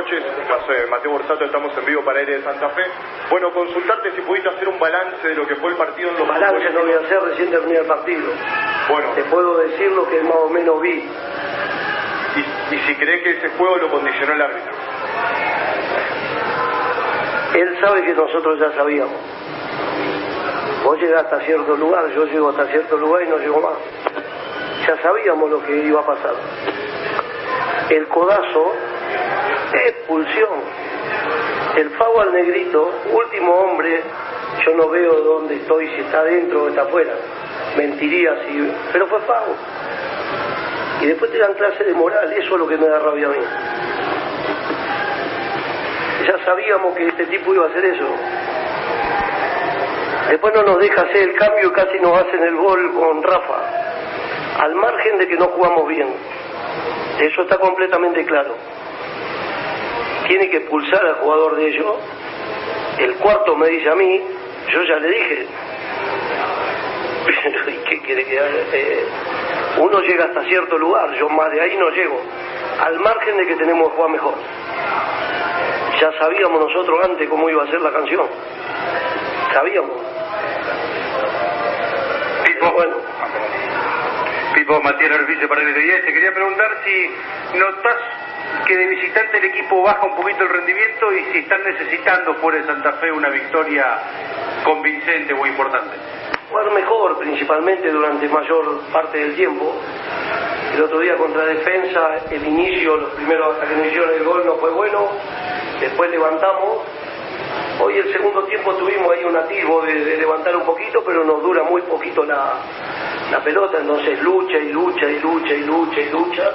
noches. Soy Mateo Borsato, estamos en vivo para Aire de Santa Fe. Bueno, consultarte si pudiste hacer un balance de lo que fue el partido en los Balance no voy a hacer, recién terminé el partido. Bueno. Te puedo decir lo que más o menos vi. Y, y si crees que ese juego lo condicionó el árbitro. Él sabe que nosotros ya sabíamos. Vos llegás hasta cierto lugar, yo llego hasta cierto lugar y no llego más. Ya sabíamos lo que iba a pasar. El codazo, expulsión. El fago al negrito, último hombre, yo no veo dónde estoy, si está dentro o está afuera. Mentiría si... Pero fue fago. Y después te dan clase de moral, eso es lo que me da rabia a mí. Ya sabíamos que este tipo iba a hacer eso. Después no nos deja hacer el cambio y casi nos hacen el gol con Rafa. Al margen de que no jugamos bien. Eso está completamente claro. Tiene que expulsar al jugador de ellos. El cuarto me dice a mí, yo ya le dije. ¿Qué quiere que haga? Eh, uno llega hasta cierto lugar, yo más de ahí no llego. Al margen de que tenemos que jugar mejor. Ya sabíamos nosotros antes cómo iba a ser la canción. Sabíamos. Pipo, Bueno, Pipo Matías Arbice para el 10. Te quería preguntar si notas que de visitante el equipo baja un poquito el rendimiento y si están necesitando fuera de Santa Fe una victoria convincente o importante. jugar mejor, principalmente durante mayor parte del tiempo. El otro día contra Defensa, el inicio, los primeros hasta que nos hicieron el gol no fue bueno, después levantamos. Hoy el segundo tiempo tuvimos ahí un atisbo de, de levantar un poquito, pero nos dura muy poquito la, la pelota, entonces lucha y lucha y lucha y lucha y lucha.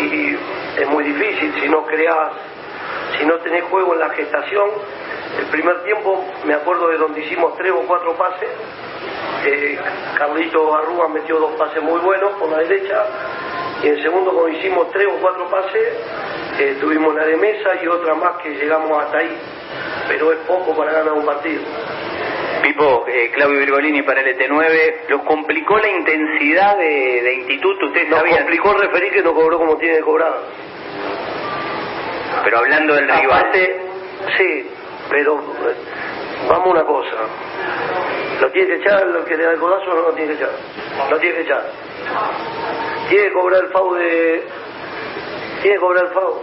Y es muy difícil si no creas, si no tenés juego en la gestación. El primer tiempo me acuerdo de donde hicimos tres o cuatro pases. Eh, Carlito Arrúa metió dos pases muy buenos por la derecha. Y en segundo, cuando hicimos tres o cuatro pases, eh, tuvimos una de mesa y otra más que llegamos hasta ahí. Pero es poco para ganar un partido. Pipo, eh, Claudio Virgolini para el ET9, ¿los complicó la intensidad de, de Instituto? Ustedes Nos sabían, complicó referir que no cobró como tiene que cobrar. pero hablando del rival. Aparte, sí, pero eh, vamos a una cosa. ¿Lo tiene que echar el que le da el codazo o no lo tiene que echar? Lo tiene que echar. Tiene que cobrar el FAU de... Tiene que cobrar el FAU.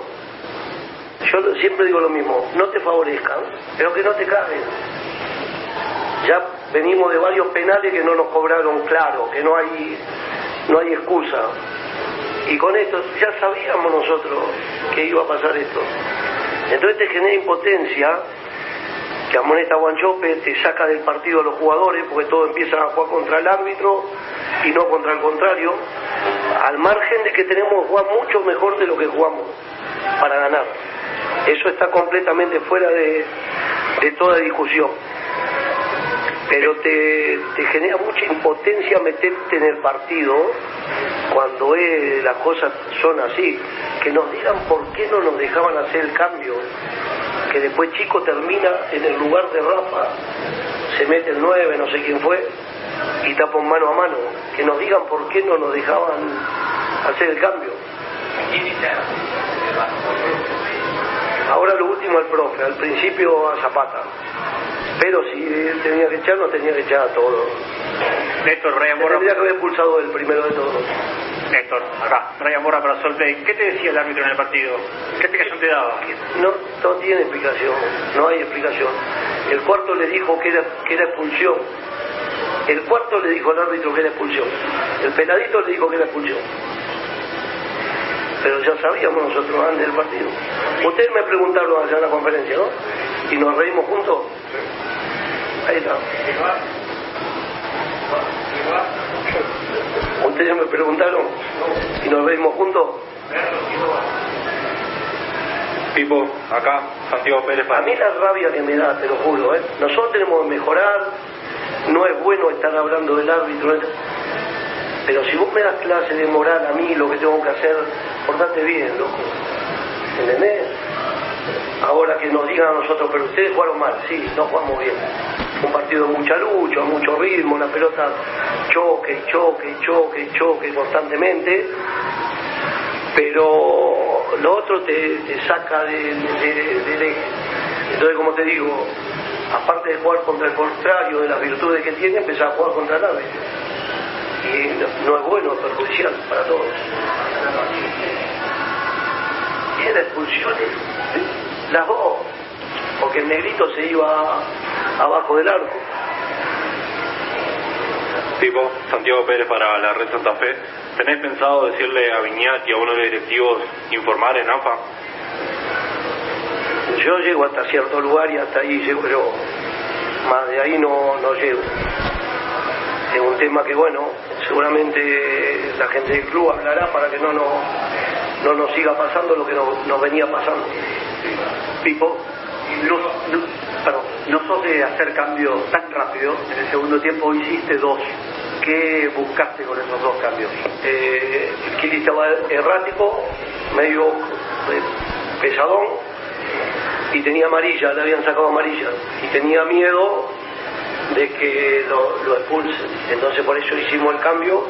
Yo siempre digo lo mismo, no te favorezcan, pero que no te caguen. Ya venimos de varios penales que no nos cobraron claro, que no hay, no hay excusa. Y con esto ya sabíamos nosotros que iba a pasar esto. Entonces te genera impotencia que amonesta Guanchope, te saca del partido a los jugadores porque todos empiezan a jugar contra el árbitro y no contra el contrario, al margen de que tenemos que jugar mucho mejor de lo que jugamos para ganar. Eso está completamente fuera de, de toda discusión. Pero te, te genera mucha impotencia meterte en el partido cuando es, las cosas son así. Que nos digan por qué no nos dejaban hacer el cambio. Que después Chico termina en el lugar de Rafa, se mete el 9, no sé quién fue, y tapa un mano a mano. Que nos digan por qué no nos dejaban hacer el cambio. Ahora lo último al profe, al principio a Zapata. Pero si él tenía que echar, no tenía que echar a todos. Néstor, Brian Borra. tendría que haber expulsado el primero de todos. Néstor, acá, Brian Borra para Solplay. ¿Qué te decía el árbitro en el partido? ¿Qué explicación te daba? No, no tiene explicación, no hay explicación. El cuarto le dijo que era, que era expulsión. El cuarto le dijo al árbitro que era expulsión. El peladito le dijo que era expulsión. Pero ya sabíamos nosotros antes del partido. Ustedes me preguntaron allá en la conferencia, ¿no? Y nos reímos juntos. Ahí está. Ustedes me preguntaron y nos reímos juntos. Pipo, acá, Santiago Pérez A mí la rabia que me da, te lo juro, ¿eh? nosotros tenemos que mejorar, no es bueno estar hablando del árbitro, ¿eh? pero si vos me das clase de moral a mí, lo que tengo que hacer, portate bien, loco. ¿Entendés? Ahora que nos digan a nosotros, pero ustedes jugaron mal, sí, no jugamos bien. Un partido de mucha lucha, mucho ritmo, la pelota choque, choque, choque, choque constantemente. pero lo otro te, saca del eje. Entonces, como te digo, aparte de jugar contra el contrario de las virtudes que tiene, empezar a jugar contra el árbitro. Y no, es bueno, es perjudicial para todos. Tiene expulsiones, las dos, porque el negrito se iba abajo del arco. Tipo, Santiago Pérez para la Red Santa Fe. ¿Tenés pensado decirle a Viñat y a uno de los directivos informar en AFA? Yo llego hasta cierto lugar y hasta ahí llego yo. Más de ahí no, no llego. Es un tema que, bueno, seguramente la gente del club hablará para que no, no, no nos siga pasando lo que nos, venía pasando. Pipo, no, no sos de hacer cambios tan rápido. En el segundo tiempo hiciste dos. ¿Qué buscaste con esos dos cambios? Eh, el Kili estaba errático, medio eh, pesadón, y tenía amarilla, le habían sacado amarilla, y tenía miedo de que lo, lo expulsen. Entonces por eso hicimos el cambio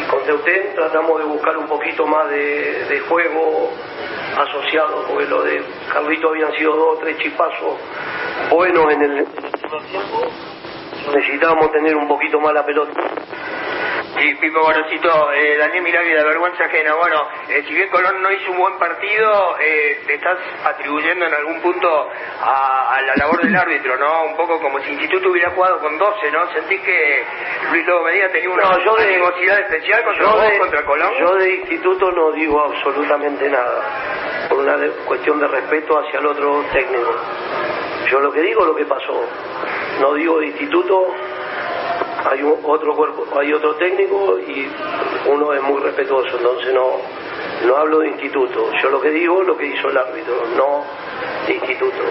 y con Teutén tratamos de buscar un poquito más de juego asociado, porque lo de Carlito habían sido dos o tres chispazos buenos en el tiempo. Necesitábamos tener un poquito más la pelota. Sí, Pipo Borosito, eh, Daniel Miragui de vergüenza ajena. Bueno, eh, si bien Colón no hizo un buen partido, eh, te estás atribuyendo en algún punto a, la labor del árbitro, ¿no? Un poco como si Instituto hubiera jugado con 12, ¿no? ¿Sentís que Luis Lobo Medina tenía una no, yo especial contra contra Colón? Yo de Instituto no digo absolutamente nada, una cuestión de respeto hacia el otro técnico. Yo lo que digo es lo que pasó. No digo de Instituto hay otro cuerpo, hay otro técnico y uno es muy respetuoso, entonces no, no hablo de instituto, yo lo que digo es lo que hizo el árbitro, no de instituto.